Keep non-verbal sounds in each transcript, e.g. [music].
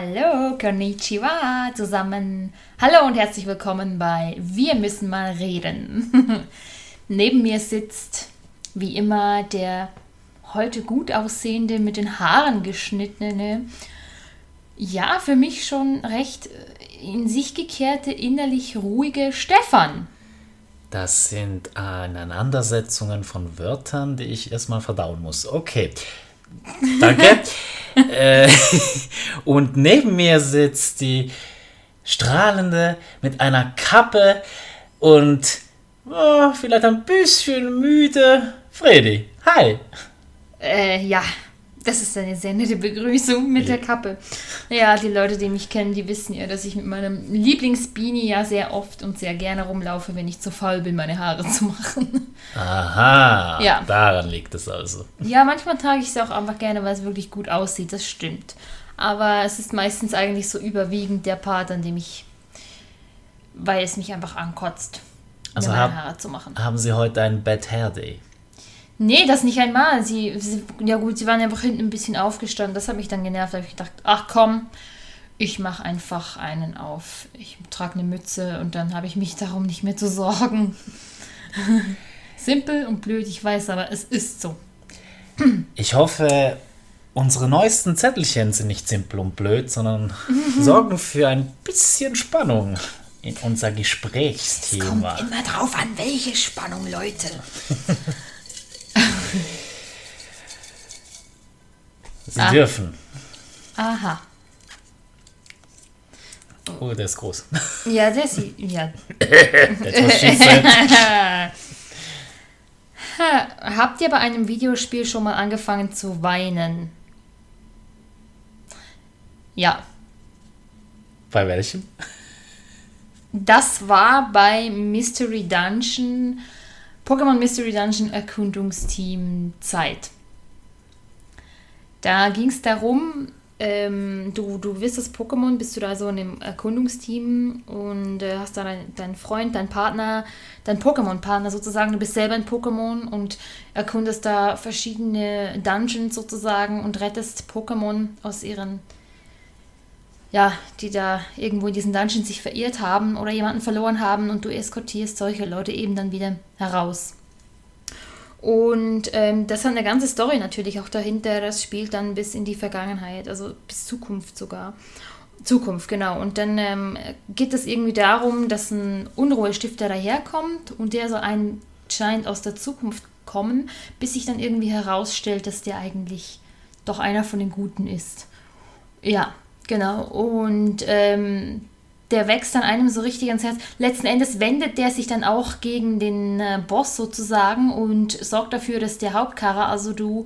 Hallo, konnichiwa zusammen. Hallo und herzlich willkommen bei Wir müssen mal reden. [laughs] Neben mir sitzt wie immer der heute gut aussehende, mit den Haaren geschnittene, ja, für mich schon recht in sich gekehrte, innerlich ruhige Stefan. Das sind Aneinandersetzungen von Wörtern, die ich erstmal verdauen muss. Okay. Danke. [laughs] äh, und neben mir sitzt die strahlende mit einer Kappe und oh, vielleicht ein bisschen müde Fredi. Hi. Äh, ja, das ist eine sehr nette Begrüßung mit der Kappe. Ja, die Leute, die mich kennen, die wissen ja, dass ich mit meinem Lieblingsbeanie ja sehr oft und sehr gerne rumlaufe, wenn ich zu faul bin, meine Haare zu machen. Aha, ja. daran liegt es also. Ja, manchmal trage ich es auch einfach gerne, weil es wirklich gut aussieht, das stimmt. Aber es ist meistens eigentlich so überwiegend der Part, an dem ich, weil es mich einfach ankotzt, also meine hab, Haare zu machen. Haben Sie heute einen Bad Hair Day? Nee, das nicht einmal. Sie, sie, ja gut, sie waren einfach hinten ein bisschen aufgestanden. Das hat mich dann genervt. Da habe ich gedacht, ach komm, ich mache einfach einen auf. Ich trage eine Mütze und dann habe ich mich darum nicht mehr zu sorgen. [laughs] Simpel und blöd, ich weiß, aber es ist so. Ich hoffe, unsere neuesten Zettelchen sind nicht simpel und blöd, sondern [laughs] sorgen für ein bisschen Spannung in unser Gesprächsthema. Es kommt immer drauf an, welche Spannung, Leute. [laughs] Sie ah. dürfen. Aha. Oh, der ist groß. Ja, der ist. Ja. [laughs] [laughs] Habt ihr bei einem Videospiel schon mal angefangen zu weinen? Ja. Bei welchem? Das war bei Mystery Dungeon, Pokémon Mystery Dungeon Erkundungsteam Zeit. Da ging es darum, ähm, du, du wirst das Pokémon, bist du da so in einem Erkundungsteam und äh, hast da deinen dein Freund, deinen Partner, deinen Pokémon-Partner sozusagen. Du bist selber ein Pokémon und erkundest da verschiedene Dungeons sozusagen und rettest Pokémon aus ihren, ja, die da irgendwo in diesen Dungeons sich verirrt haben oder jemanden verloren haben und du eskortierst solche Leute eben dann wieder heraus. Und ähm, das hat eine ganze Story natürlich auch dahinter. Das spielt dann bis in die Vergangenheit, also bis Zukunft sogar. Zukunft, genau. Und dann ähm, geht es irgendwie darum, dass ein Unruhestifter daherkommt und der so ein scheint aus der Zukunft kommen, bis sich dann irgendwie herausstellt, dass der eigentlich doch einer von den Guten ist. Ja, genau. Und ähm, der wächst dann einem so richtig ans Herz. Letzten Endes wendet der sich dann auch gegen den äh, Boss sozusagen und sorgt dafür, dass der Hauptcharakter, also du,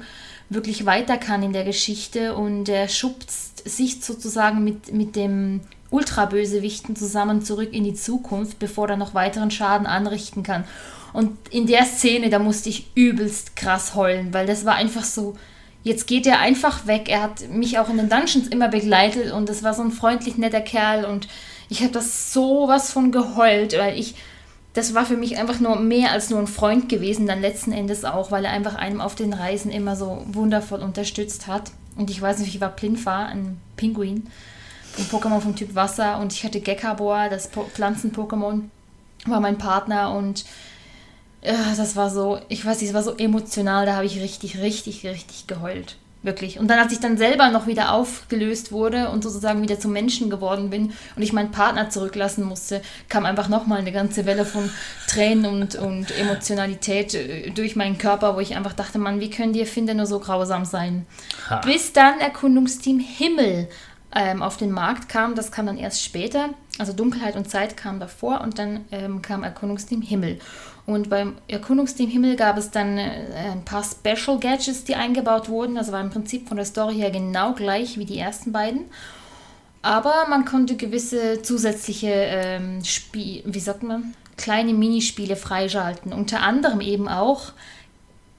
wirklich weiter kann in der Geschichte und er schubst sich sozusagen mit, mit dem Ultrabösewichten zusammen zurück in die Zukunft, bevor er noch weiteren Schaden anrichten kann. Und in der Szene, da musste ich übelst krass heulen, weil das war einfach so, jetzt geht er einfach weg. Er hat mich auch in den Dungeons immer begleitet und das war so ein freundlich netter Kerl und ich habe das sowas von geheult, weil ich, das war für mich einfach nur mehr als nur ein Freund gewesen, dann letzten Endes auch, weil er einfach einem auf den Reisen immer so wundervoll unterstützt hat. Und ich weiß nicht, ich war Plinfa, ein Pinguin, ein Pokémon vom Typ Wasser und ich hatte Gekabor, das Pflanzen-Pokémon, war mein Partner und das war so, ich weiß nicht, es war so emotional, da habe ich richtig, richtig, richtig geheult. Wirklich. Und dann, als ich dann selber noch wieder aufgelöst wurde und sozusagen wieder zum Menschen geworden bin und ich meinen Partner zurücklassen musste, kam einfach nochmal eine ganze Welle von Tränen und, und Emotionalität äh, durch meinen Körper, wo ich einfach dachte, Mann, wie können die Erfinder nur so grausam sein? Ha. Bis dann Erkundungsteam Himmel ähm, auf den Markt kam, das kam dann erst später. Also Dunkelheit und Zeit kam davor und dann ähm, kam Erkundungsteam Himmel. Und beim Erkundungsteam Himmel gab es dann äh, ein paar Special Gadgets, die eingebaut wurden. Das war im Prinzip von der Story her genau gleich wie die ersten beiden. Aber man konnte gewisse zusätzliche ähm, Spiel, wie sagt man, kleine Minispiele freischalten. Unter anderem eben auch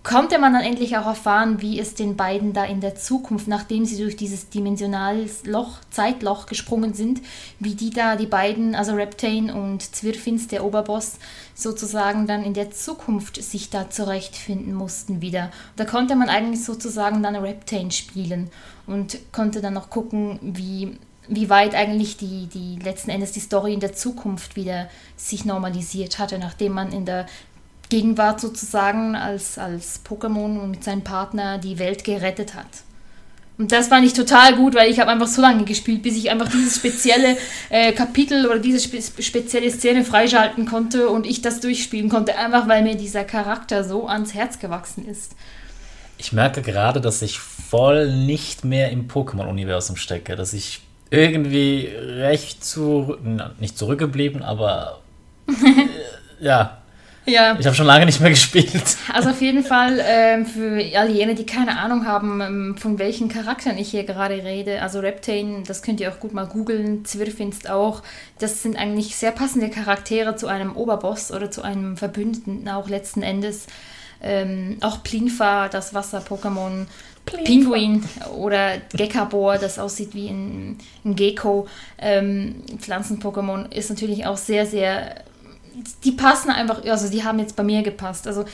konnte man dann endlich auch erfahren, wie es den beiden da in der Zukunft, nachdem sie durch dieses dimensionales Loch, Zeitloch gesprungen sind, wie die da, die beiden, also Reptane und Zwirfins, der Oberboss, sozusagen dann in der Zukunft sich da zurechtfinden mussten wieder. Da konnte man eigentlich sozusagen dann Reptane spielen und konnte dann noch gucken, wie wie weit eigentlich die, die letzten Endes die Story in der Zukunft wieder sich normalisiert hatte, nachdem man in der Gegenwart sozusagen als, als Pokémon und mit seinem Partner die Welt gerettet hat. Und das fand ich total gut, weil ich habe einfach so lange gespielt, bis ich einfach dieses spezielle äh, Kapitel oder diese spe spezielle Szene freischalten konnte und ich das durchspielen konnte, einfach weil mir dieser Charakter so ans Herz gewachsen ist. Ich merke gerade, dass ich voll nicht mehr im Pokémon-Universum stecke, dass ich irgendwie recht zu, nicht zurückgeblieben, aber [laughs] äh, ja, ja. Ich habe schon lange nicht mehr gespielt. Also auf jeden Fall ähm, für all jene, die keine Ahnung haben, ähm, von welchen Charakteren ich hier gerade rede. Also Reptane, das könnt ihr auch gut mal googeln. Zwirfinst auch. Das sind eigentlich sehr passende Charaktere zu einem Oberboss oder zu einem Verbündeten auch letzten Endes. Ähm, auch Plinfa, das Wasser-Pokémon. Pinguin oder Gekabor, das aussieht wie ein, ein Gecko. Ähm, Pflanzen-Pokémon ist natürlich auch sehr, sehr die passen einfach, also die haben jetzt bei mir gepasst. Also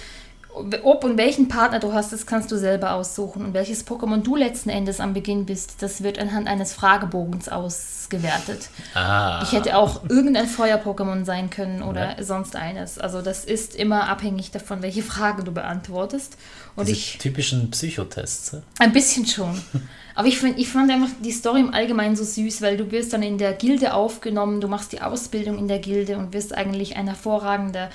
ob und welchen Partner du hast, das kannst du selber aussuchen. Und welches Pokémon du letzten Endes am Beginn bist, das wird anhand eines Fragebogens ausgewertet. Ah. Ich hätte auch irgendein Feuer-Pokémon sein können oder ja. sonst eines. Also das ist immer abhängig davon, welche Fragen du beantwortest. Und Diese ich, typischen Psychotests. Ein bisschen schon. [laughs] Aber ich, find, ich fand einfach die Story im Allgemeinen so süß, weil du wirst dann in der Gilde aufgenommen, du machst die Ausbildung in der Gilde und wirst eigentlich ein hervorragender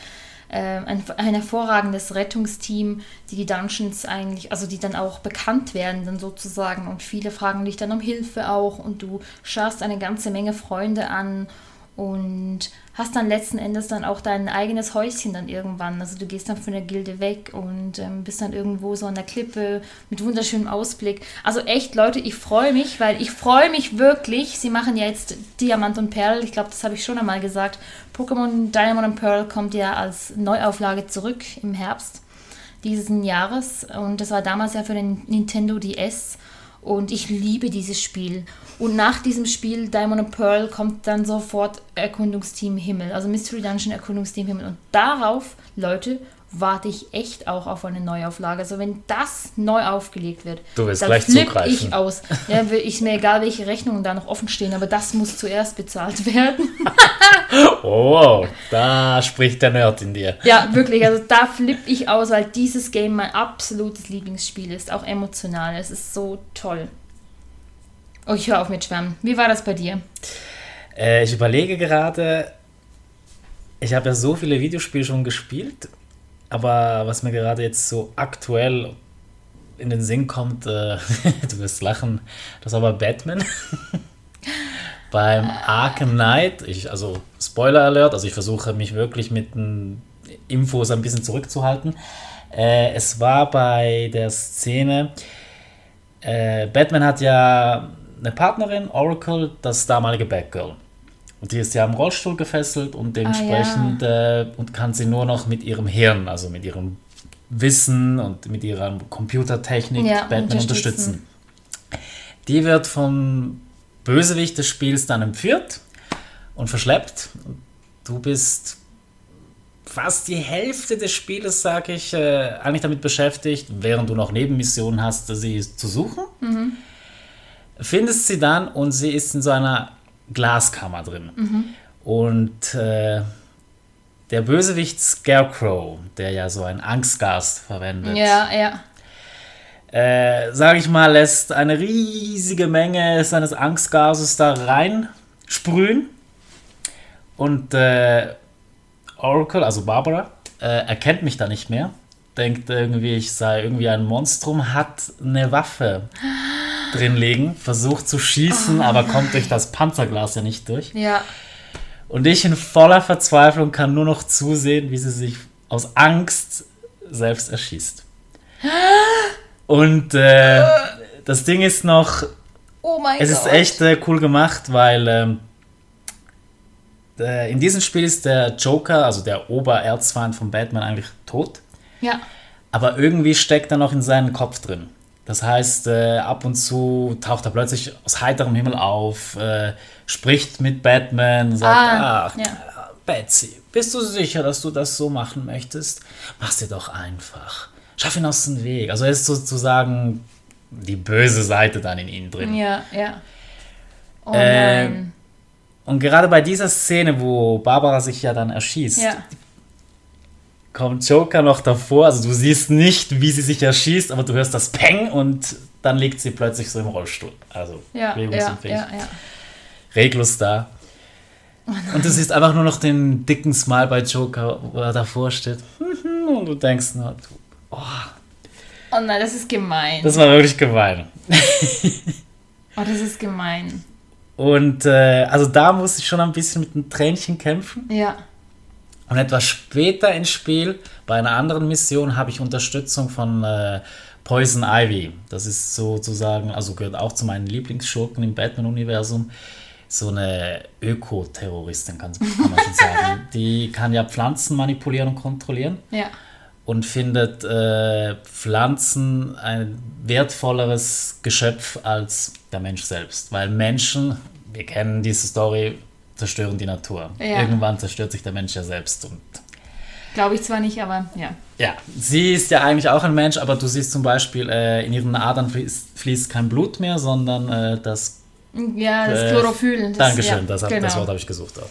äh, ein, ein, hervorragendes Rettungsteam, die die Dungeons eigentlich, also die dann auch bekannt werden dann sozusagen. Und viele fragen dich dann um Hilfe auch und du schaust eine ganze Menge Freunde an und hast dann letzten Endes dann auch dein eigenes Häuschen dann irgendwann. Also du gehst dann von der Gilde weg und ähm, bist dann irgendwo so an der Klippe mit wunderschönem Ausblick. Also echt, Leute, ich freue mich, weil ich freue mich wirklich. Sie machen ja jetzt Diamant und Perl. Ich glaube, das habe ich schon einmal gesagt. Pokémon Diamond und Pearl kommt ja als Neuauflage zurück im Herbst diesen Jahres. Und das war damals ja für den Nintendo DS. Und ich liebe dieses Spiel. Und nach diesem Spiel Diamond and Pearl kommt dann sofort Erkundungsteam Himmel, also Mystery Dungeon Erkundungsteam Himmel. Und darauf, Leute, warte ich echt auch auf eine Neuauflage. Also wenn das neu aufgelegt wird, du wirst dann gleich zugreifen. ich aus. Ja, ist mir egal, welche Rechnungen da noch offen stehen, aber das muss zuerst bezahlt werden. [laughs] oh, wow, da spricht der Nerd in dir. Ja, wirklich, also da flippe ich aus, weil dieses Game mein absolutes Lieblingsspiel ist, auch emotional. Es ist so toll. Oh, ich höre auf mit Schwärmen. Wie war das bei dir? Äh, ich überlege gerade, ich habe ja so viele Videospiele schon gespielt, aber was mir gerade jetzt so aktuell in den Sinn kommt, äh, [laughs] du wirst lachen, das ist aber Batman. [laughs] Beim Arkham Knight, ich, also Spoiler Alert, also ich versuche mich wirklich mit den Infos ein bisschen zurückzuhalten. Äh, es war bei der Szene, äh, Batman hat ja eine Partnerin, Oracle, das damalige Batgirl. Und die ist ja am Rollstuhl gefesselt und dementsprechend ah, ja. äh, und kann sie nur noch mit ihrem Hirn, also mit ihrem Wissen und mit ihrer Computertechnik ja, Batman unterstützen. unterstützen. Die wird vom Bösewicht des Spiels dann entführt und verschleppt. Du bist fast die Hälfte des Spieles, sage ich, äh, eigentlich damit beschäftigt, während du noch Nebenmissionen hast, sie zu suchen. Mhm findest sie dann und sie ist in so einer Glaskammer drin. Mhm. Und äh, der Bösewicht Scarecrow, der ja so ein Angstgas verwendet. Ja, ja. Äh, sag ich mal, lässt eine riesige Menge seines Angstgases da rein sprühen. Und äh, Oracle, also Barbara, äh, erkennt mich da nicht mehr. Denkt irgendwie, ich sei irgendwie ein Monstrum, hat eine Waffe drin liegen, versucht zu schießen, oh, aber kommt durch das Panzerglas ja nicht durch. Ja. Und ich in voller Verzweiflung kann nur noch zusehen, wie sie sich aus Angst selbst erschießt. [gasps] Und äh, das Ding ist noch. Oh mein es Gott. ist echt äh, cool gemacht, weil ähm, äh, in diesem Spiel ist der Joker, also der Obererzfeind von Batman, eigentlich tot. Ja. Aber irgendwie steckt er noch in seinen Kopf drin. Das heißt, äh, ab und zu taucht er plötzlich aus heiterem Himmel auf, äh, spricht mit Batman, sagt, ah, ach, ja. Betsy, bist du sicher, dass du das so machen möchtest? Mach's dir doch einfach. Schaff ihn aus dem Weg. Also er ist sozusagen die böse Seite dann in ihm drin. Ja, ja. Oh Äh, nein. Und gerade bei dieser Szene, wo Barbara sich ja dann erschießt, Ja. Kommt Joker noch davor. Also du siehst nicht, wie sie sich erschießt, aber du hörst das Peng und dann liegt sie plötzlich so im Rollstuhl. Also Ja, ja, bewegungsunfähig. ja, ja. reglos da. und du siehst einfach nur noch den dicken Smile bei Joker, wo er davor steht. [laughs] Und du denkst nur, oh, Oh nein, das ist gemein. das war wirklich gemein. [laughs] oh, das ist gemein. Und äh, also da musste ich schon ein bisschen mit einem Tränchen kämpfen. Ja. Und etwas später ins Spiel, bei einer anderen Mission, habe ich Unterstützung von äh, Poison Ivy. Das ist sozusagen, also gehört auch zu meinen Lieblingsschurken im Batman-Universum. So eine Ökoterroristin, kann, kann man schon sagen. [laughs] Die kann ja Pflanzen manipulieren und kontrollieren Ja. und findet äh, Pflanzen ein wertvolleres Geschöpf als der Mensch selbst. Weil Menschen, wir kennen diese Story, zerstören die Natur. Ja. Irgendwann zerstört sich der Mensch ja selbst. Und Glaube ich zwar nicht, aber ja. ja, sie ist ja eigentlich auch ein Mensch, aber du siehst zum Beispiel, äh, in ihren Adern fließt, fließt kein Blut mehr, sondern äh, das. Ja, das Äh, Chlorophyll. Das, Dankeschön, ja, das, hab, genau. das Wort habe ich gesucht. Auch.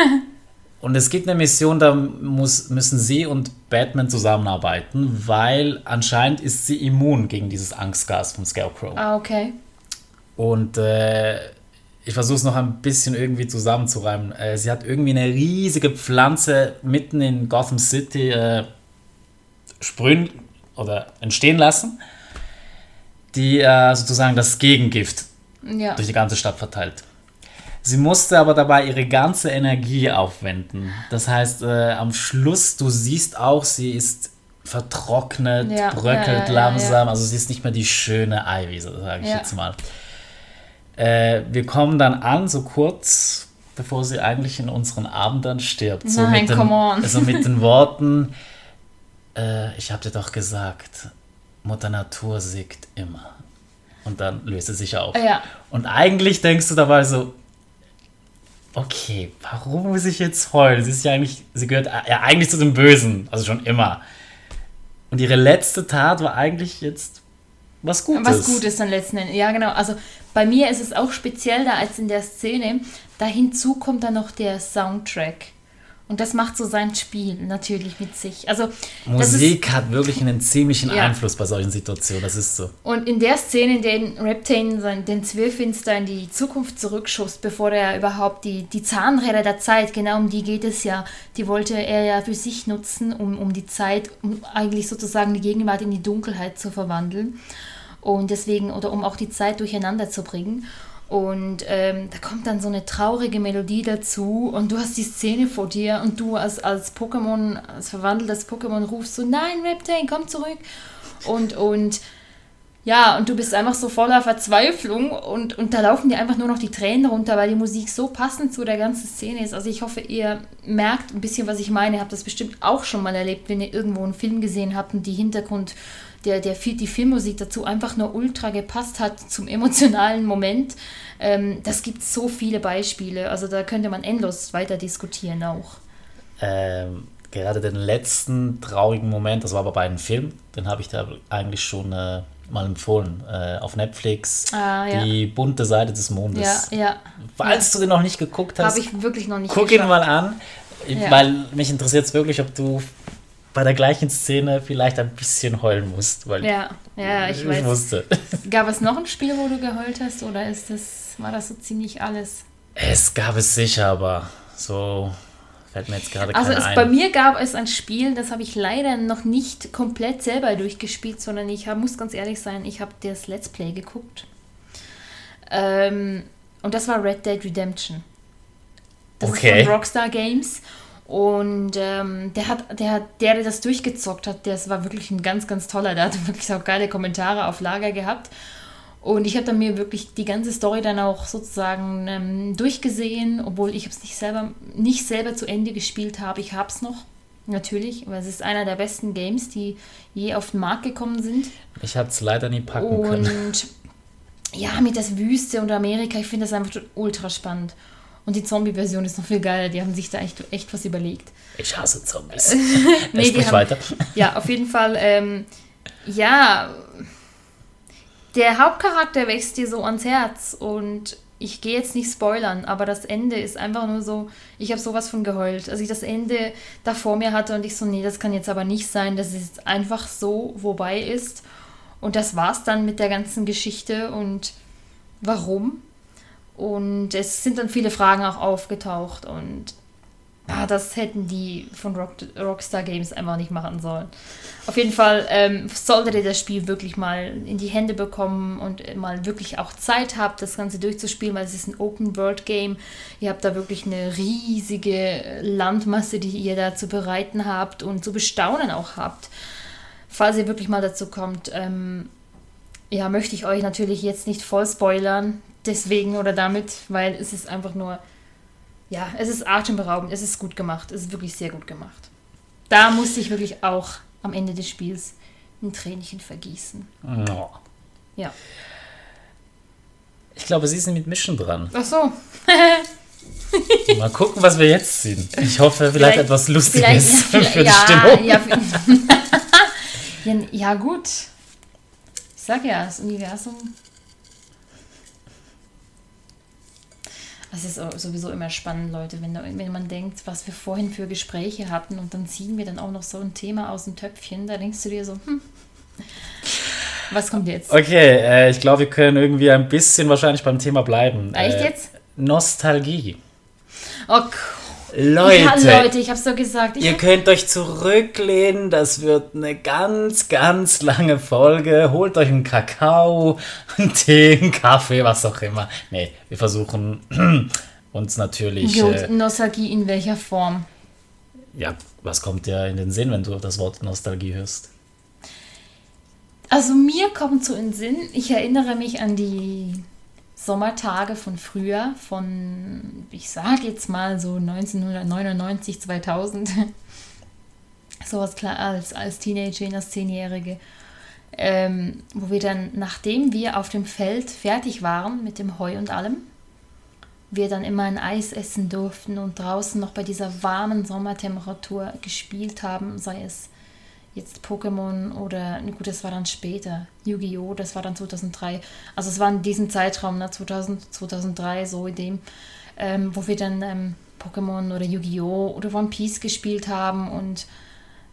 [laughs] und es gibt eine Mission, da muss, müssen sie und Batman zusammenarbeiten, weil anscheinend ist sie immun gegen dieses Angstgas vom Scarecrow. Ah, okay. Und äh, ich versuche es noch ein bisschen irgendwie zusammenzureimen. Äh, sie hat irgendwie eine riesige Pflanze mitten in Gotham City äh, sprühen oder entstehen lassen, die äh, sozusagen das Gegengift Ja. durch die ganze Stadt verteilt. Sie musste aber dabei ihre ganze Energie aufwenden. Das heißt, äh, am Schluss, du siehst auch, sie ist vertrocknet, Ja, bröckelt ja, langsam. Also sie ist nicht mehr die schöne Ivy, so sage ich jetzt mal. Äh, wir kommen dann an, so kurz bevor sie eigentlich in unseren Armen dann stirbt. So mit den, come on. Also mit den [laughs] Worten, äh, ich habe dir doch gesagt, Mutter Natur siegt immer. Und dann löst sie sich auf. Ja. Und eigentlich denkst du dabei so, okay, warum muss ich jetzt heulen? Sie ist ja eigentlich, sie gehört ja eigentlich zu den Bösen, also schon immer. Und ihre letzte Tat war eigentlich jetzt was Gutes. Was Gutes dann letzten Endes. Ja, genau. Also bei mir ist es auch speziell da als in der Szene. Da hinzu kommt dann noch der Soundtrack. Und das macht so sein Spiel natürlich mit sich. Also das ist, Musik hat wirklich einen ziemlichen Ja. Einfluss bei solchen Situationen, das ist so. und in der Szene, in der Reptane sein, den Zwölffinster in die Zukunft zurückschubst, bevor er überhaupt die, die Zahnräder der Zeit, genau um die geht es ja, die wollte er ja für sich nutzen, um, um die Zeit, um eigentlich sozusagen die Gegenwart in die Dunkelheit zu verwandeln. Und deswegen, oder um auch die Zeit durcheinander zu bringen. Und ähm, da kommt dann so eine traurige Melodie dazu und du hast die Szene vor dir und du als, als Pokémon, als verwandeltes Pokémon rufst so, nein, Reptane, komm zurück. Und, und ja, und du bist einfach so voller Verzweiflung und, und da laufen dir einfach nur noch die Tränen runter, weil die Musik so passend zu der ganzen Szene ist. Also ich hoffe, ihr merkt ein bisschen, was ich meine. Habt das bestimmt auch schon mal erlebt, wenn ihr irgendwo einen Film gesehen habt und die Hintergrund, der, der, die Filmmusik dazu einfach nur ultra gepasst hat zum emotionalen Moment. Ähm, das gibt so viele Beispiele. Also da könnte man endlos weiter diskutieren auch. Ähm, gerade den letzten traurigen Moment, das war aber bei einem Film, den habe ich da eigentlich schon äh, mal empfohlen, äh, auf Netflix, Ah, ja. die bunte Seite des Mondes. Ja, ja. Falls du den noch nicht geguckt hast, Habe ich wirklich noch nicht guck ihn geschafft. mal an, Ja. weil mich interessiert es wirklich, ob du bei der gleichen Szene vielleicht ein bisschen heulen musst, weil Ja, ja, ich weiß. musste. [laughs] Gab es noch ein Spiel, wo du geheult hast oder ist das, war das so ziemlich alles? Es gab es sicher, aber so fällt mir jetzt gerade Also es, bei mir gab es ein Spiel, das habe ich leider noch nicht komplett selber durchgespielt, sondern ich hab, muss ganz ehrlich sein, ich habe das Let's Play geguckt. Ähm, und das war Red Dead Redemption. Das Okay. ist von Rockstar Games. Und ähm, der hat, der hat, der, der das durchgezockt hat, das war wirklich ein ganz, ganz toller. Der hat [laughs] wirklich auch geile Kommentare auf Lager gehabt. Und ich habe dann mir wirklich die ganze Story dann auch sozusagen ähm, durchgesehen, obwohl ich es nicht selber, nicht selber zu Ende gespielt habe. Ich habe es noch, natürlich, weil es ist einer der besten Games, die je auf den Markt gekommen sind. ich habe es leider nie packen können. Und ja, mit das Wüste und Amerika, ich finde das einfach ultra spannend. Und die Zombie-Version ist noch viel geiler, die haben sich da echt, echt was überlegt. Ich hasse Zombies. [laughs] Nee, nee, die haben- weiter. Ja, auf jeden Fall, ähm, ja, der Hauptcharakter wächst dir so ans Herz und ich gehe jetzt nicht spoilern, aber das Ende ist einfach nur so, ich habe sowas von geheult. Als ich das Ende da vor mir hatte und ich so, nee, das kann jetzt aber nicht sein, dass es einfach so vorbei ist. Und das war's dann mit der ganzen Geschichte und warum. Und es sind dann viele Fragen auch aufgetaucht und ah, das hätten die von Rock, Rockstar Games einfach nicht machen sollen. Auf jeden Fall ähm, solltet ihr das Spiel wirklich mal in die Hände bekommen und mal wirklich auch Zeit habt, das Ganze durchzuspielen, weil es ist ein Open-World-Game. Ihr habt da wirklich eine riesige Landmasse, die ihr da zu bereiten habt und zu bestaunen auch habt. Falls ihr wirklich mal dazu kommt, ähm, ja, möchte ich euch natürlich jetzt nicht voll spoilern, deswegen oder damit, weil es ist einfach nur ja, es ist atemberaubend, es ist gut gemacht, es ist wirklich sehr gut gemacht. Da musste ich wirklich auch am Ende des Spiels ein Tränchen vergießen. Oh. Ja. Ich glaube, Sie sind mit Mischen dran. Ach so. Mal gucken, was wir jetzt sehen. Ich hoffe, vielleicht, vielleicht etwas Lustiges vielleicht, [laughs] für die ja, Stimmung. Ja, ja, [laughs] ja, gut. Sag ja, das Universum Es ist sowieso immer spannend, Leute, wenn, wenn man denkt, was wir vorhin für Gespräche hatten und dann ziehen wir dann auch noch so ein Thema aus dem Töpfchen, da denkst du dir so, hm, was kommt jetzt? Okay, äh, ich glaube, wir können irgendwie ein bisschen wahrscheinlich beim Thema bleiben. Echt äh, jetzt? Nostalgie. Oh, Leute, ja, Leute, ich hab's doch gesagt. Ich ihr könnt euch zurücklehnen, das wird eine ganz, ganz lange Folge. Holt euch einen Kakao, [laughs] einen Tee, einen Kaffee, was auch immer. Nee, wir versuchen [clears throat] uns natürlich. Gut, äh, Nostalgie in welcher Form? Ja, was kommt dir in den Sinn, wenn du das Wort Nostalgie hörst? Also mir kommt so in den Sinn, ich erinnere mich an die Sommertage von früher, von, ich sage jetzt mal so 1999, 2000, [laughs] sowas klar als, als Teenager, als Zehnjährige, ähm, wo wir dann, nachdem wir auf dem Feld fertig waren mit dem Heu und allem, wir dann immer ein Eis essen durften und draußen noch bei dieser warmen Sommertemperatur gespielt haben, sei es jetzt Pokémon oder, gut, das war dann später, Yu-Gi-Oh!, das war dann 2003. Also es war in diesem Zeitraum, ne, 2000, 2003, so in dem, ähm, wo wir dann ähm, Pokémon oder Yu-Gi-Oh! oder One Piece gespielt haben und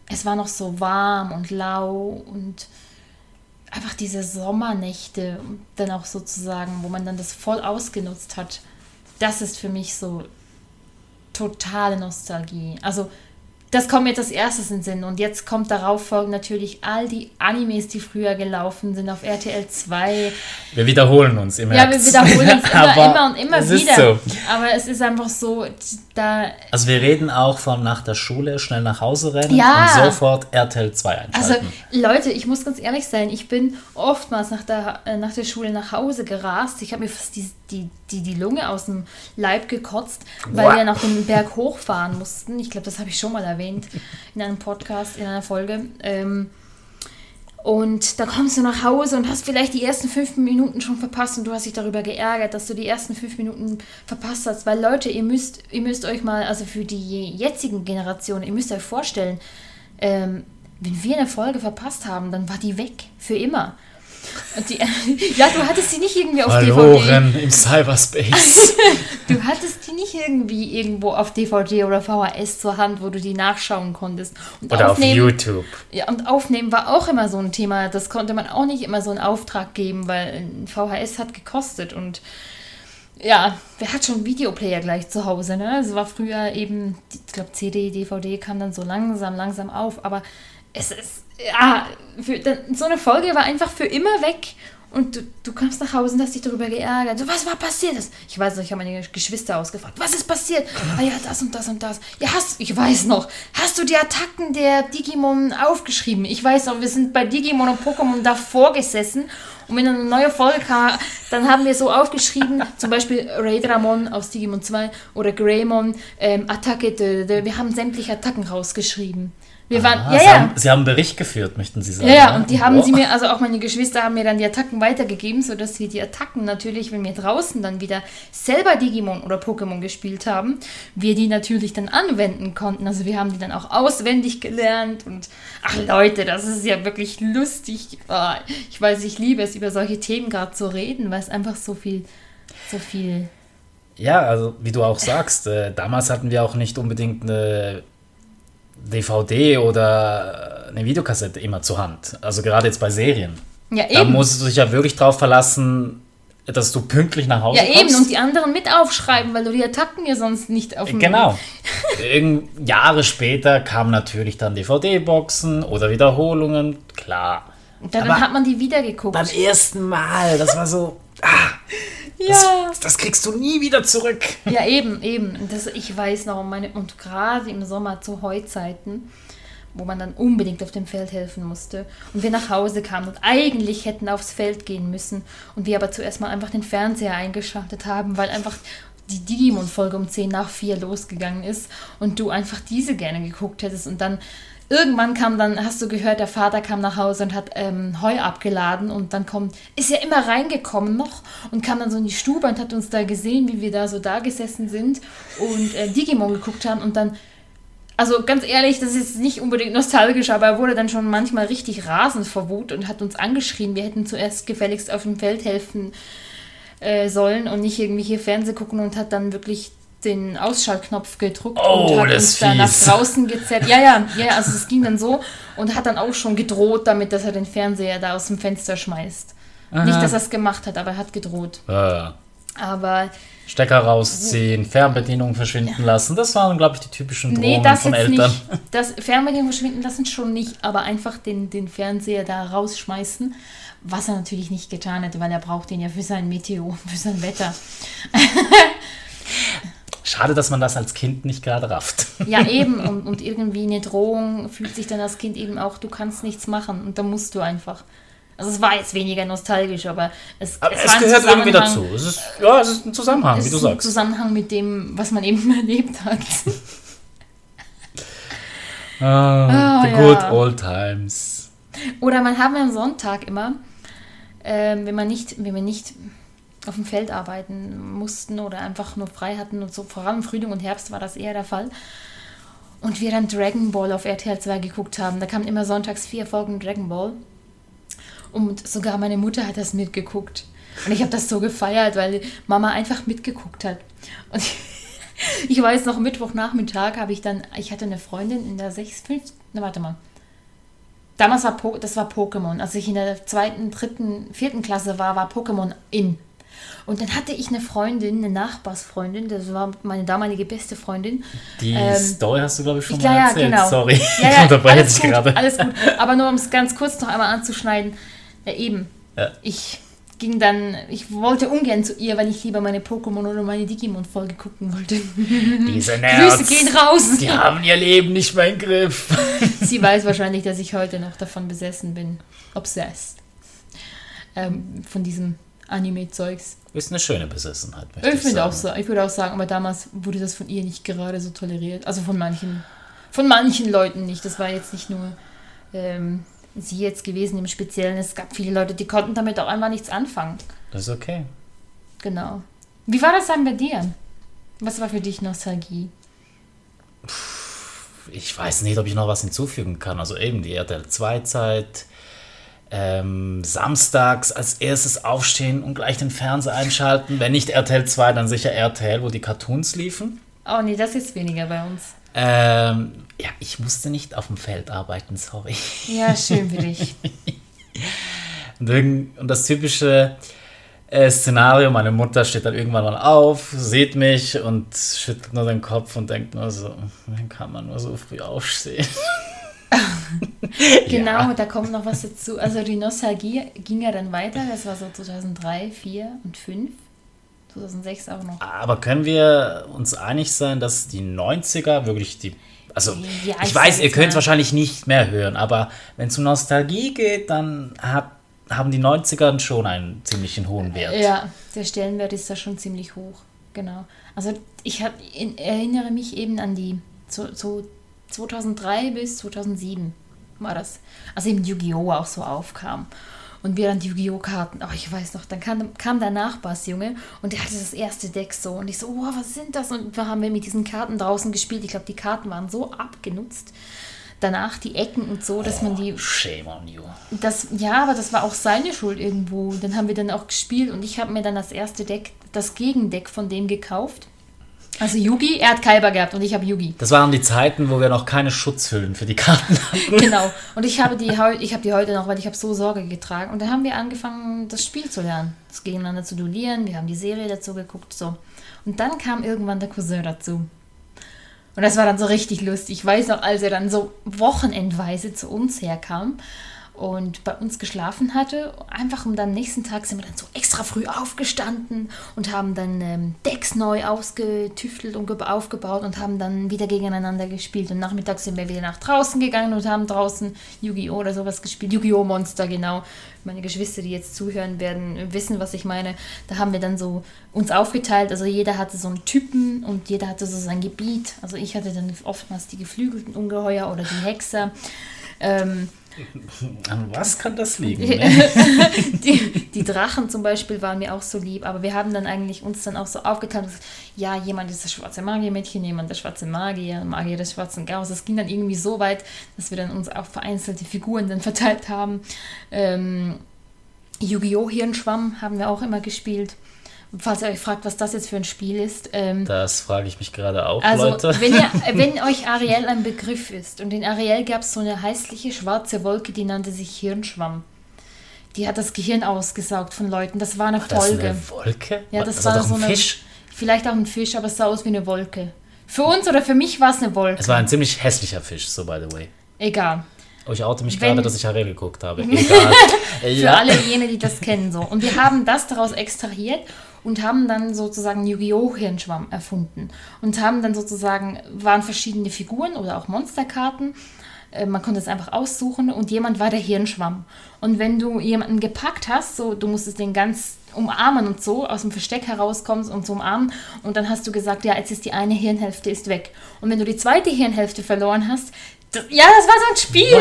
es war noch so warm und lau und einfach diese Sommernächte dann auch sozusagen, wo man dann das voll ausgenutzt hat, das ist für mich so totale Nostalgie. Also das kommt jetzt als erstes in den Sinn. Und jetzt kommt darauf folgen natürlich all die Animes, die früher gelaufen sind auf RTL 2. Wir wiederholen uns immer. Ja, wir wiederholen uns immer, [laughs] immer und immer wieder. So. Aber es ist einfach so, da. Also wir reden auch von nach der Schule schnell nach Hause rennen ja. und sofort RTL 2 einschalten. Also Leute, ich muss ganz ehrlich sein, ich bin oftmals nach der, äh, nach der Schule nach Hause gerast. Ich habe mir fast die, die, die, die Lunge aus dem Leib gekotzt, weil wow. wir nach dem Berg hochfahren mussten. Ich glaube, das habe ich schon mal erwähnt in einem Podcast, in einer Folge. Ähm, und da kommst du nach Hause und hast vielleicht die ersten fünf Minuten schon verpasst und du hast dich darüber geärgert, dass du die ersten fünf Minuten verpasst hast. Weil Leute, ihr müsst, ihr müsst euch mal, also für die jetzigen Generationen, ihr müsst euch vorstellen, ähm, wenn wir eine Folge verpasst haben, dann war die weg. Für immer. Die, [laughs] ja, du hattest die nicht irgendwie auf Verloren DVD. im Cyberspace. [laughs] du hattest die nicht irgendwie irgendwo auf DVD oder VHS zur Hand, wo du die nachschauen konntest. Und oder auf YouTube. Ja, und aufnehmen war auch immer so ein Thema. Das konnte man auch nicht immer so einen Auftrag geben, weil ein VHS hat gekostet und ja, wer hat schon Videoplayer gleich zu Hause, ne? Es war früher eben, ich glaube CD, DVD kam dann so langsam, langsam auf, aber es ist, ja, für, so eine Folge war einfach für immer weg. Und du, du kamst nach Hause und hast dich darüber geärgert. So, was war passiert? Ich weiß noch, ich habe meine Geschwister ausgefragt. Was ist passiert? Ah ja, das und das und das. Ja, hast, ich weiß noch. Hast du die Attacken der Digimon aufgeschrieben? Ich weiß noch, wir sind bei Digimon und Pokémon davor gesessen. Und wenn eine neue Folge kam, dann haben wir so aufgeschrieben, zum Beispiel Raidramon aus Digimon 2 oder Greymon, ähm, Attacke, wir haben sämtliche Attacken rausgeschrieben. Wir waren, ah, ja, Sie, ja. Haben, Sie haben Bericht geführt, möchten Sie sagen. Ja, ja, und die haben sie mir, also auch meine Geschwister haben mir dann die Attacken weitergegeben, sodass wir die Attacken natürlich, wenn wir draußen dann wieder selber Digimon oder Pokémon gespielt haben, wir die natürlich dann anwenden konnten. Also wir haben die dann auch auswendig gelernt und ach Leute, das ist ja wirklich lustig. Oh, ich weiß, ich liebe es, über solche Themen gerade zu reden, weil es einfach so viel so viel. Ja, also wie du auch sagst, äh, damals hatten wir auch nicht unbedingt eine DVD oder eine Videokassette immer zur Hand. Also gerade jetzt bei Serien. Ja, Da eben. musst du dich ja wirklich drauf verlassen, dass du pünktlich nach Hause Ja, eben. kommst. Und die anderen mit aufschreiben, weil du die Attacken ja sonst nicht auf Genau. Irgend Jahre später kamen natürlich dann DVD-Boxen oder Wiederholungen, klar. Und dann, Aber- hat man die wieder geguckt. Beim ersten Mal, das war so, ah, ja. das, das kriegst du nie wieder zurück. Ja, eben, eben. Das, ich weiß noch, meine, und gerade im Sommer zu Heuzeiten, wo man dann unbedingt auf dem Feld helfen musste und wir nach Hause kamen und eigentlich hätten aufs Feld gehen müssen und wir aber zuerst mal einfach den Fernseher eingeschaltet haben, weil einfach die Digimon-Folge um 10 nach 4 losgegangen ist und du einfach diese gerne geguckt hättest und dann irgendwann kam dann, hast du gehört, der Vater kam nach Hause und hat ähm, Heu abgeladen und dann kommt, ist er immer reingekommen noch und kam dann so in die Stube und hat uns da gesehen, wie wir da so da gesessen sind und äh, Digimon geguckt haben und dann, also ganz ehrlich, das ist nicht unbedingt nostalgisch, aber er wurde dann schon manchmal richtig rasend vor Wut und hat uns angeschrien, wir hätten zuerst gefälligst auf dem Feld helfen äh, sollen und nicht irgendwie hier Fernseh gucken und hat dann wirklich den Ausschaltknopf gedrückt Oh, und hat uns ist da nach [laughs] draußen gezerrt. Ja, ja, ja, also es ging dann so und hat dann auch schon gedroht damit, dass er den Fernseher da aus dem Fenster schmeißt. Nicht, dass er es gemacht hat, aber er hat gedroht. Äh, Aber Stecker rausziehen, Fernbedienung verschwinden lassen, das waren, glaube ich, die typischen nee, Drohungen das von jetzt Eltern. nicht. Das Fernbedienung verschwinden lassen schon nicht, aber einfach den, den Fernseher da rausschmeißen, was er natürlich nicht getan hätte, weil er braucht den ja für sein Meteo, für sein Wetter. [laughs] Schade, dass man das als Kind nicht gerade rafft. [laughs] Ja, eben. Und, und irgendwie eine Drohung fühlt sich dann das Kind eben auch, du kannst nichts machen und da musst du einfach. Also es war jetzt weniger nostalgisch, aber es, Aber es es gehört irgendwie dazu. Es ist, ja, es ist ein Zusammenhang, Es wie du ist ein sagst. Zusammenhang mit dem, was man eben [laughs] erlebt hat. Ah, Ah, the ja. good old times. Oder man haben am Sonntag immer, ähm, wenn man nicht, wenn wir nicht auf dem Feld arbeiten mussten oder einfach nur frei hatten und so, vor allem Frühling und Herbst war das eher der Fall. Und wir dann Dragon Ball auf RTL 2 geguckt haben. Da kamen immer sonntags vier Folgen Dragon Ball. Und sogar meine Mutter hat das mitgeguckt. Und ich habe das so gefeiert, weil Mama einfach mitgeguckt hat. Und [laughs] ich weiß noch, Mittwochnachmittag habe ich dann, ich hatte eine Freundin in der 6, 5, na warte mal. Damals war po das war Pokémon. Als ich in der zweiten, dritten, vierten Klasse war, war Pokémon in. Und dann hatte ich eine Freundin, eine Nachbarsfreundin, das war meine damalige beste Freundin. Die Ähm, Story hast du, glaube ich, schon Ja, mal ja, erzählt. genau. Sorry, Ja, [laughs] ich ja, unterbreche alles dich gut, gerade. alles gut. Aber nur um es ganz kurz noch einmal anzuschneiden. Ja, eben. Ja. Ich ging dann, ich wollte ungern zu ihr, weil ich lieber meine Pokémon oder meine Digimon-Folge gucken wollte. [laughs] Diese Nerds, Grüße gehen raus. die haben ihr Leben nicht mehr im Griff. [laughs] Sie weiß wahrscheinlich, dass ich heute noch davon besessen bin. Obsessed. Ähm, von diesem Anime-Zeugs. Ist eine schöne Besessenheit, Ich ich finde auch so, ich würde auch sagen, aber damals wurde das von ihr nicht gerade so toleriert. Also von manchen, von manchen Leuten nicht. Das war jetzt nicht nur ähm, sie jetzt gewesen im Speziellen. Es gab viele Leute, die konnten damit auch einfach nichts anfangen. Das ist okay. Genau. Wie war das dann bei dir? Was war für dich Nostalgie? Ich weiß nicht, ob ich noch was hinzufügen kann. Also eben die RTL 2-Zeit. Ähm, samstags als erstes aufstehen und gleich den Fernseher einschalten. Wenn nicht RTL 2, dann sicher RTL, wo die Cartoons liefen. Oh nee, das ist weniger bei uns. Ähm, ja, ich musste nicht auf dem Feld arbeiten, sorry. Ja, schön für dich. [laughs] Und, das typische äh, Szenario, meine Mutter steht dann irgendwann mal auf, sieht mich und schüttelt nur den Kopf und denkt nur so, wie kann man nur so früh aufstehen? [laughs] [laughs] Genau, Ja. da kommt noch was dazu. Also die Nostalgie ging ja dann weiter. Das war so 2003, 2004 und 2005. 2006 auch noch. Aber können wir uns einig sein, dass die 90er wirklich die. Also, Ja, ich, ich weiß, ihr könnt mal- wahrscheinlich nicht mehr hören, aber wenn es um Nostalgie geht, dann hat, haben die 90er schon einen ziemlichen hohen Wert. Ja, der Stellenwert ist da schon ziemlich hoch. Genau. Also ich hab, in, erinnere mich eben an die so, so 2003 bis 2007 war das. Also eben Yu-Gi-Oh! auch so aufkam. Und wir dann die Yu-Gi-Oh! Karten, oh ich weiß noch, dann kam, kam der Nachbarsjunge und der hatte das erste Deck so. Und ich so, oh, was sind das? Und wir haben wir mit diesen Karten draußen gespielt. Ich glaube, die Karten waren so abgenutzt. Danach die Ecken und so, dass man die Shame on you. das, ja, aber das war auch seine Schuld irgendwo. Dann haben wir dann auch gespielt und ich habe mir dann das erste Deck das Gegendeck von dem gekauft. Also Yugi, er hat Kaiba gehabt und ich habe Yugi. Das waren die Zeiten, wo wir noch keine Schutzhüllen für die Karten hatten. Genau. Und ich habe die, ich habe die heute noch, weil ich habe so Sorge getragen. Und dann haben wir angefangen, das Spiel zu lernen, das gegeneinander zu duellieren. Wir haben die Serie dazu geguckt, so. Und dann kam irgendwann der Cousin dazu. Und das war dann so richtig lustig. Ich weiß noch, als er dann so wochenendweise zu uns herkam und bei uns geschlafen hatte, einfach um dann nächsten Tag sind wir dann so extra früh aufgestanden und haben dann ähm, Decks neu ausgetüftelt und ge- aufgebaut und haben dann wieder gegeneinander gespielt. Und nachmittags sind wir wieder nach draußen gegangen und haben draußen Yu-Gi-Oh! oder sowas gespielt. Yu-Gi-Oh! Monster, genau. Meine Geschwister, die jetzt zuhören werden, wissen, was ich meine. Da haben wir dann so uns aufgeteilt. Also jeder hatte so einen Typen und jeder hatte so sein Gebiet. Also ich hatte dann oftmals die geflügelten Ungeheuer oder die Hexer. Ähm, [laughs] An was kann das liegen? Ne? [laughs] die, die Drachen zum Beispiel waren mir auch so lieb, aber wir haben dann eigentlich uns dann auch so aufgeteilt, gesagt, ja, jemand ist das schwarze Magiermädchen, jemand der schwarze Magier, Magier des schwarzen Chaos. Das ging dann irgendwie so weit, dass wir dann uns auf vereinzelte Figuren dann verteilt haben. Ähm, Yu-Gi-Oh! Hirnschwamm haben wir auch immer gespielt. Falls ihr euch fragt, was das jetzt für ein Spiel ist, ähm, Das frage ich mich gerade auch, also, Leute. wenn, ihr, [laughs] wenn euch Ariel ein Begriff ist, und in Ariel gab es so eine hässliche schwarze Wolke, die nannte sich Hirnschwamm. Die hat das Gehirn ausgesaugt von Leuten. Das war eine War das Folge. eine Wolke? Ja, das, das war so ein eine. Fisch. Vielleicht auch ein Fisch, aber es sah aus wie eine Wolke. Für uns oder für mich war es eine Wolke. Es war ein ziemlich hässlicher Fisch, so by the way. Egal. Oh, ich oute mich Wenn- gerade, dass ich Harel geguckt habe. [laughs] Egal. Für ja. alle jene, die das kennen so. Und wir haben das daraus extrahiert und haben dann sozusagen Yu-Gi-Oh! Hirnschwamm erfunden. Und haben dann sozusagen, waren verschiedene Figuren oder auch Monsterkarten. Äh, Man konnte es einfach aussuchen und jemand war der Hirnschwamm. Und wenn du jemanden gepackt hast, so du musstest den ganz umarmen und so, aus dem Versteck herauskommst und so umarmen und dann hast du gesagt, ja, jetzt ist die eine Hirnhälfte ist weg. Und wenn du die zweite Hirnhälfte verloren hast, das, ja, das war so ein Spiel.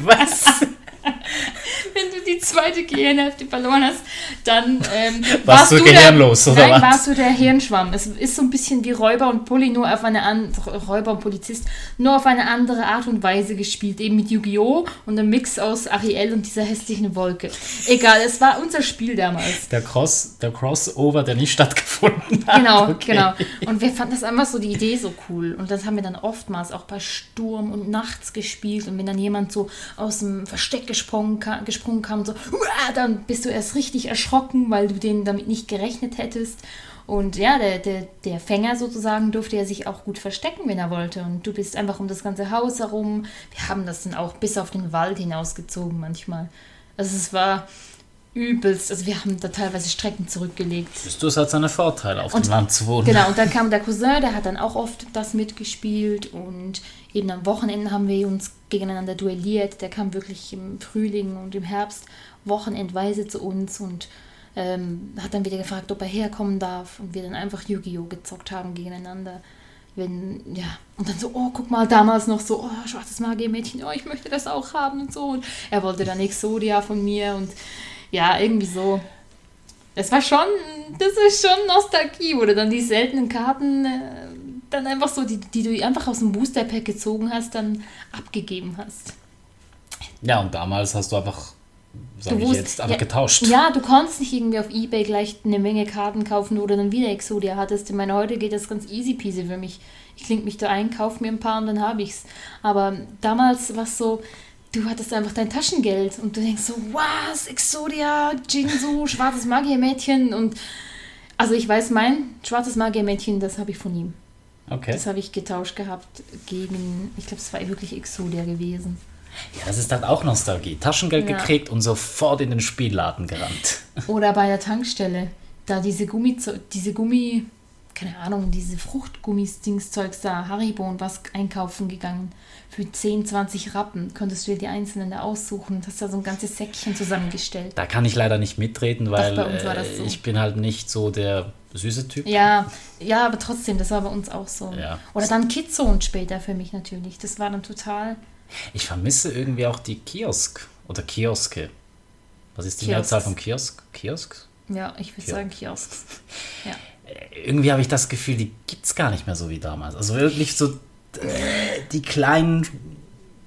[laughs] Was? [laughs] wenn du die zweite Gehirnhälfte verloren hast, dann ähm, Warst du gehirnlos, der, oder Nein, was? warst du der Hirnschwamm. Es ist so ein bisschen wie Räuber und Pulli, nur auf eine andere, Räuber und Polizist, nur auf eine andere Art und Weise gespielt, eben mit Yu-Gi-Oh! und einem Mix aus Ariel und dieser hässlichen Wolke. Egal, es war unser Spiel damals. Der, Cross, der Crossover, der nicht stattgefunden hat. Genau, Okay. genau. Und wir fanden das einfach so die Idee so cool. Und das haben wir dann oftmals auch bei Sturm und nachts gespielt. Und wenn dann jemand so aus dem Versteck gesprungen, gesprungen kam, so, "Uah", dann bist du erst richtig erschrocken, weil du den damit nicht gerechnet hättest. Und ja, der, der, der Fänger sozusagen durfte ja sich auch gut verstecken, wenn er wollte. Und du bist einfach um das ganze Haus herum. Wir haben das dann auch bis auf den Wald hinausgezogen manchmal. Also es war übelst. Also wir haben da teilweise Strecken zurückgelegt. Du, es hat seine Vorteile, auf Und- dem Land zu wohnen. Genau, und dann kam der Cousin, der hat dann auch oft das mitgespielt und eben am Wochenende haben wir uns gegeneinander duelliert. Der kam wirklich im Frühling und im Herbst wochenendweise zu uns und ähm, hat dann wieder gefragt, ob er herkommen darf und wir dann einfach Yu-Gi-Oh! gezockt haben gegeneinander. Wenn, ja, und dann so, oh, guck mal, damals noch so, oh, schwarzes Magiermädchen, oh, ich möchte das auch haben und so. Und er wollte dann Exodia von mir und ja, irgendwie so. Es war schon, das ist schon Nostalgie, wo du dann die seltenen Karten äh, dann einfach so, die, die du einfach aus dem Booster-Pack gezogen hast, dann abgegeben hast. Ja, und damals hast du einfach, sag Du ich wusst- jetzt, einfach ja, getauscht. Ja, du konntest nicht irgendwie auf Ebay gleich eine Menge Karten kaufen, wo du dann wieder Exodia hattest. Ich meine, heute geht das ganz easy peasy für mich. Ich klinge mich da ein, kaufe mir ein paar und dann habe ich's. Aber damals war es so, du hattest einfach dein Taschengeld und du denkst so, was, Exodia, Jinzu, schwarzes Magiermädchen und also ich weiß, mein schwarzes Magiermädchen, das habe ich von ihm. Okay. Das habe ich getauscht gehabt gegen, ich glaube, es war wirklich Exodia gewesen. Ja, das ist halt auch Nostalgie. Taschengeld Ja. gekriegt und sofort in den Spielladen gerannt. [laughs] Oder bei der Tankstelle, da diese Gummi, diese Gummi, keine Ahnung, diese Fruchtgummis-Dingszeugs da, Haribo und was einkaufen gegangen. Für 10, 20 Rappen konntest du dir die einzelnen da aussuchen hast da so ein ganzes Säckchen zusammengestellt. Da kann ich leider nicht mitreden, weil das äh, so. ich bin halt nicht so der süße Typ. Ja, ja, aber trotzdem, das war bei uns auch so. Ja. Oder dann Kidzone später für mich natürlich. Das war dann total. Ich vermisse irgendwie auch die Kiosk oder Kioske. Was ist die Kiosks. Mehrzahl von Kiosk? Kiosks? Ja, ich würde sagen Kiosks. Ja. Irgendwie habe ich das Gefühl, die gibt es gar nicht mehr so wie damals. Also wirklich so äh, die kleinen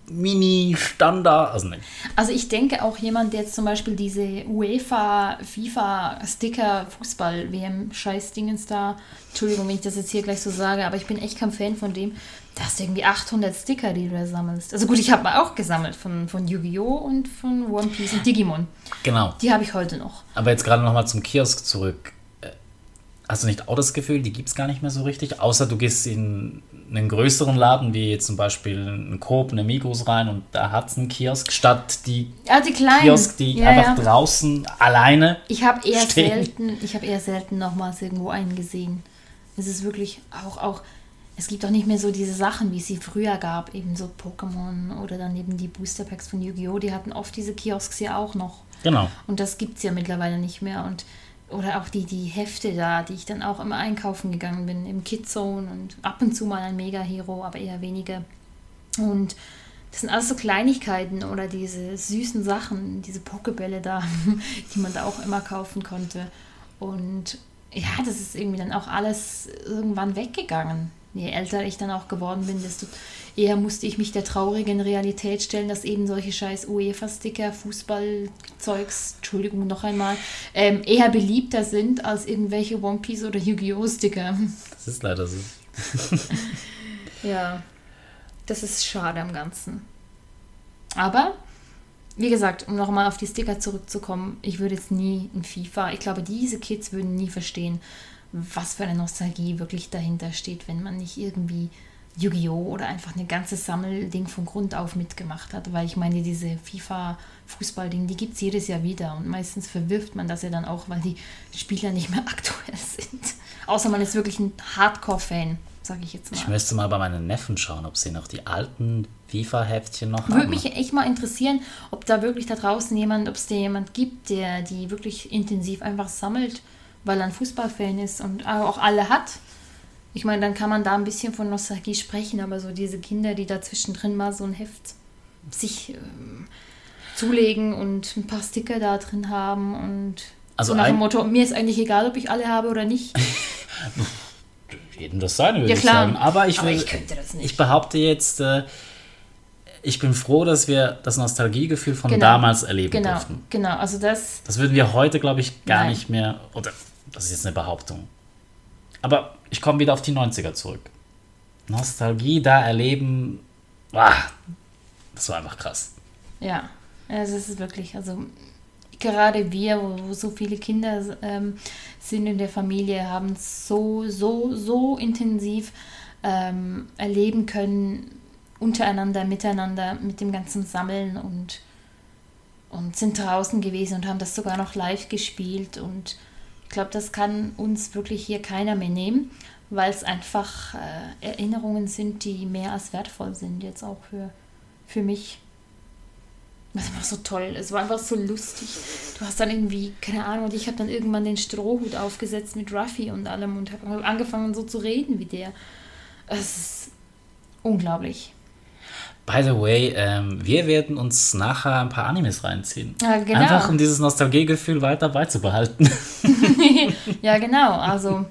Mini-Standard. Also nicht. Also ich denke auch jemand, der jetzt zum Beispiel diese UEFA, FIFA, Sticker, Fußball, WM, Scheiß-Dingens da, Entschuldigung, wenn ich das jetzt hier gleich so sage, aber ich bin echt kein Fan von dem. Da hast du irgendwie 800 Sticker, die du da sammelst. Also gut, ich habe mal auch gesammelt von, von Yu-Gi-Oh! und von One Piece und Digimon. Genau. Die habe ich heute noch. Aber jetzt gerade nochmal zum Kiosk zurück. Äh, Hast du nicht auch das Gefühl, die gibt es gar nicht mehr so richtig? Außer du gehst in einen größeren Laden, wie zum Beispiel ein Coop, eine Migros rein und da hat es einen Kiosk, statt die Ja, die kleinen. Kiosk, die ja, einfach ja. draußen alleine. Ich habe eher stehen. selten, ich habe eher selten nochmals irgendwo einen gesehen. Es ist wirklich auch, auch, es gibt auch nicht mehr so diese Sachen, wie es sie früher gab, eben so Pokémon oder dann eben die Booster Packs von Yu-Gi-Oh! Die hatten oft diese Kiosks ja auch noch. Genau. Und das gibt es ja mittlerweile nicht mehr. Und oder auch die, die Hefte da, die ich dann auch immer einkaufen gegangen bin, im Kidzone und ab und zu mal ein Mega-Hero, aber eher weniger. Und das sind alles so Kleinigkeiten oder diese süßen Sachen, diese Pokebälle da, [laughs] die man da auch immer kaufen konnte. Und ja, das ist irgendwie dann auch alles irgendwann weggegangen. Je älter ich dann auch geworden bin, desto eher musste ich mich der traurigen Realität stellen, dass eben solche scheiß UEFA-Sticker, Fußballzeugs, Entschuldigung noch einmal, ähm, eher beliebter sind als irgendwelche One Piece oder Yu-Gi-Oh! Sticker. Das ist leider so. [laughs] Ja, das ist schade am Ganzen. Aber, wie gesagt, um nochmal auf die Sticker zurückzukommen, ich würde jetzt nie in FIFA, ich glaube, diese Kids würden nie verstehen, was für eine Nostalgie wirklich dahinter steht, wenn man nicht irgendwie Yu-Gi-Oh! oder einfach eine ganze Sammelding von Grund auf mitgemacht hat. Weil ich meine, diese FIFA-Fußball-Ding, die gibt es jedes Jahr wieder und meistens verwirft man das ja dann auch, weil die Spieler nicht mehr [laughs] aktuell sind. Außer man ist wirklich ein Hardcore-Fan, sage ich jetzt mal. Ich müsste mal bei meinen Neffen schauen, ob sie noch die alten FIFA-Heftchen noch Würde haben. mich echt mal interessieren, ob da wirklich da draußen jemand, ob es da jemand gibt, der die wirklich intensiv einfach sammelt, weil er ein Fußballfan ist und auch alle hat. Ich meine, dann kann man da ein bisschen von Nostalgie sprechen, aber so diese Kinder, die da zwischendrin mal so ein Heft sich ähm, zulegen und ein paar Sticker da drin haben und Also so nach dem Motto, mir ist eigentlich egal, ob ich alle habe oder nicht. [laughs] Jedem das seine, würde Ja, ich sagen. Aber ich, Aber will, ich. Ich behaupte jetzt, äh, ich bin froh, dass wir das Nostalgiegefühl von Genau. damals erleben Genau, durften. genau. Also das, Das würden wir heute, glaube ich, gar Nein. nicht mehr. Oder das ist jetzt eine Behauptung. Aber ich komme wieder auf die 90er zurück. Nostalgie da erleben. Ah, das war einfach krass. Ja, also es ist wirklich, also gerade wir, wo, so viele Kinder ähm, sind in der Familie, haben es so, so, so intensiv ähm, erleben können, untereinander, miteinander, mit dem ganzen Sammeln und, und sind draußen gewesen und haben das sogar noch live gespielt und glaube, das kann uns wirklich hier keiner mehr nehmen, weil es einfach äh, Erinnerungen sind, die mehr als wertvoll sind, jetzt auch für, für mich. Das war so toll. Es war einfach so lustig. Du hast dann irgendwie, keine Ahnung, und ich habe dann irgendwann den Strohhut aufgesetzt mit Ruffy und allem und habe angefangen so zu reden wie der. Es ist unglaublich. By the way, ähm, wir werden uns nachher ein paar Animes reinziehen. Ja, genau. Einfach um dieses Nostalgiegefühl weiter beizubehalten. [laughs] [laughs] ja, genau. Also,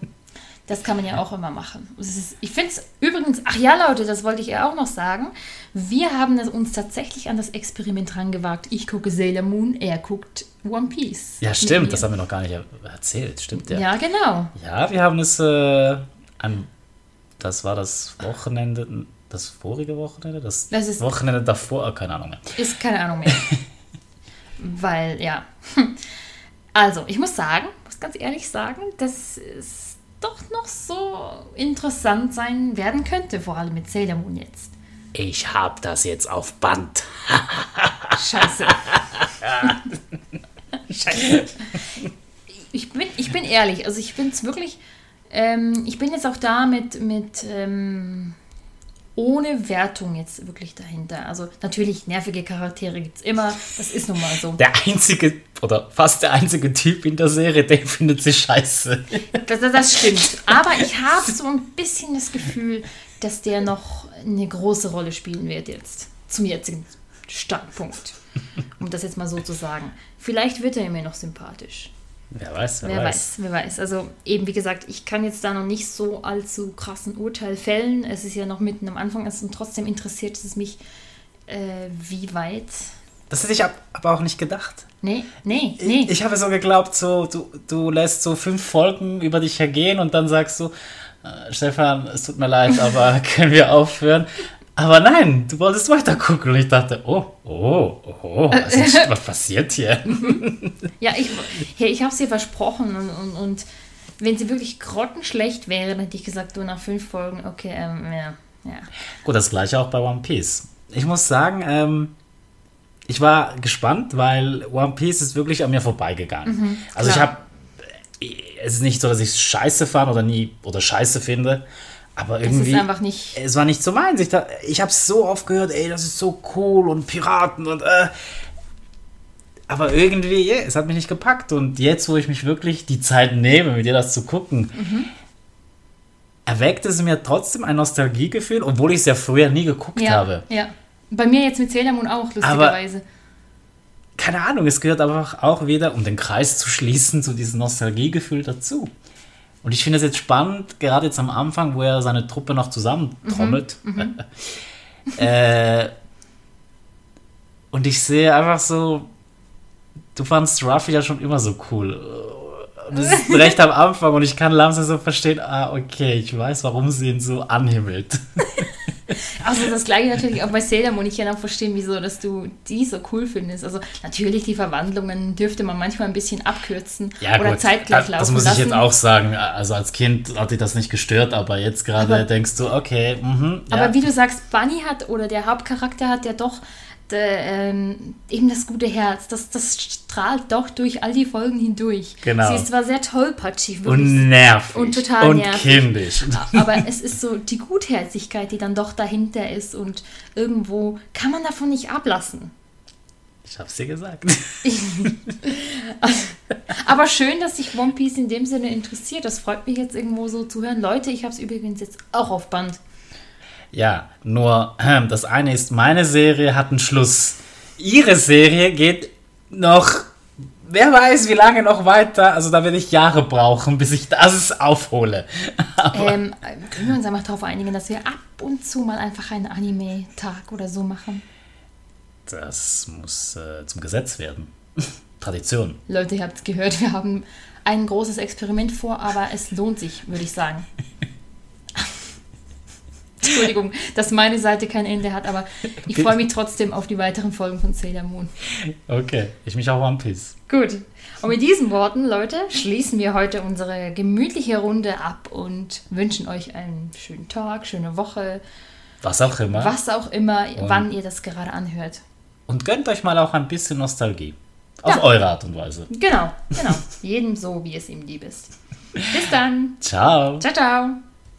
das kann man ja auch immer machen. Ist, ich finde es übrigens, ach ja, Leute, das wollte ich ja auch noch sagen. Wir haben uns tatsächlich an das Experiment rangewagt. Ich gucke Sailor Moon, er guckt One Piece. Ja, stimmt, das haben wir noch gar nicht er- erzählt. Stimmt, ja. Ja, genau. Ja, wir haben es äh, an. Das war das Wochenende. Das vorige Wochenende? Das, Das ist- Wochenende davor, äh, keine Ahnung mehr. Ist keine Ahnung mehr. [laughs] Weil, ja. [laughs] Also, ich muss sagen, muss ganz ehrlich sagen, dass es doch noch so interessant sein werden könnte, vor allem mit Sailor Moon jetzt. Ich hab das jetzt auf Band. [laughs] Scheiße. Scheiße. Ich bin, ich bin ehrlich, also ich bin es wirklich, ähm, ich bin jetzt auch da mit, mit ähm, ohne Wertung jetzt wirklich dahinter. Also natürlich, nervige Charaktere gibt es immer, das ist nun mal so. Der einzige, oder fast der einzige Typ in der Serie, der findet sie scheiße. Das, das, das stimmt. Aber ich habe so ein bisschen das Gefühl, dass der noch eine große Rolle spielen wird jetzt. Zum jetzigen Standpunkt. Um das jetzt mal so zu sagen. Vielleicht wird er mir noch sympathisch. Wer weiß, wer, Wer weiß. weiß. wer weiß. Also eben wie gesagt, ich kann jetzt da noch nicht so allzu krassen Urteil fällen. Es ist ja noch mitten am Anfang, es und trotzdem interessiert es mich Äh, wie weit? Das hätte ich ab, aber auch nicht gedacht. Nee, nee, nee. Ich, ich habe so geglaubt, so, du, du lässt so fünf Folgen über dich ergehen und dann sagst du, äh, Stefan, es tut mir leid, aber [laughs] können wir aufhören? Aber nein, du wolltest weiter gucken und ich dachte, oh, oh, oh, was, ist, [laughs] was passiert hier? ja, ich, hey, ich habe es dir versprochen und, und, und wenn sie wirklich grottenschlecht wäre, dann hätte ich gesagt, du nach fünf Folgen, okay, ähm, ja, ja. Gut, das gleiche auch bei One Piece. Ich muss sagen, ähm, ich war gespannt, weil One Piece ist wirklich an mir vorbeigegangen. Mhm, also ich habe, es ist nicht so, dass ich es scheiße fand oder nie oder scheiße finde, aber irgendwie. Nicht. Es war nicht so meins. Ich, ich habe es so oft gehört, ey, das ist so cool und Piraten und äh, aber irgendwie, yeah, es hat mich nicht gepackt. Und jetzt, wo ich mich wirklich die Zeit nehme, mit dir das zu gucken, mhm. erweckt es mir trotzdem ein Nostalgiegefühl, obwohl ich es ja früher nie geguckt ja, habe. Ja. Bei mir jetzt mit Sailor Moon auch, lustigerweise. Aber, keine Ahnung, es gehört einfach auch wieder, um den Kreis zu schließen, zu diesem Nostalgiegefühl dazu. Und ich finde es jetzt spannend, gerade jetzt am Anfang, wo er seine Truppe noch zusammentrommelt. Mhm, mhm. [laughs] äh, und ich sehe einfach so, du fandst Ruffy ja schon immer so cool. Und das ist recht am Anfang und ich kann langsam so verstehen, ah, okay, ich weiß, warum sie ihn so anhimmelt. [laughs] Also das gleiche natürlich auch bei Sailor Moon. Ich kann auch verstehen, wieso, dass du die so cool findest. Also natürlich, die Verwandlungen dürfte man manchmal ein bisschen abkürzen ja, oder gut. zeitgleich laufen Das muss lassen. ich jetzt auch sagen. Also als Kind hat dich das nicht gestört, aber jetzt gerade denkst du, okay, mh, ja. Aber wie du sagst, Bunny hat oder der Hauptcharakter hat ja doch ähm, eben das gute Herz, das, das strahlt doch durch all die Folgen hindurch. Genau. Sie ist zwar sehr tollpatschig und nervig und total und nervig, kindisch. Aber es ist so die Gutherzigkeit, die dann doch dahinter ist und irgendwo kann man davon nicht ablassen. Ich hab's dir gesagt. [laughs] aber schön, dass sich One Piece in dem Sinne interessiert. Das freut mich jetzt irgendwo so zu hören. Leute, ich hab's übrigens jetzt auch auf Band. Ja, nur äh, [clears throat] das eine ist, meine Serie hat einen Schluss. Ihre Serie geht noch, wer weiß, wie lange noch weiter. Also da werde ich Jahre brauchen, bis ich das aufhole. [laughs] Ähm, können wir uns einfach darauf einigen, dass wir ab und zu mal einfach einen Anime-Tag oder so machen? Das muss äh, zum Gesetz werden. [laughs] Tradition. Leute, ihr habt es gehört, wir haben ein großes Experiment vor, aber es lohnt sich, würde ich sagen. [laughs] [laughs] Entschuldigung, dass meine Seite kein Ende hat, aber ich freue mich trotzdem auf die weiteren Folgen von Sailor Moon. Okay, ich mich auch One Piece. Gut. Und mit diesen Worten, Leute, schließen wir heute unsere gemütliche Runde ab und wünschen euch einen schönen Tag, schöne Woche. Was auch immer. Was auch immer, und wann ihr das gerade anhört. Und gönnt euch mal auch ein bisschen Nostalgie. Auf ja. eure Art und Weise. Genau, genau. Jedem so, wie es ihm lieb ist. Bis dann. [laughs] Ciao. Ciao, ciao.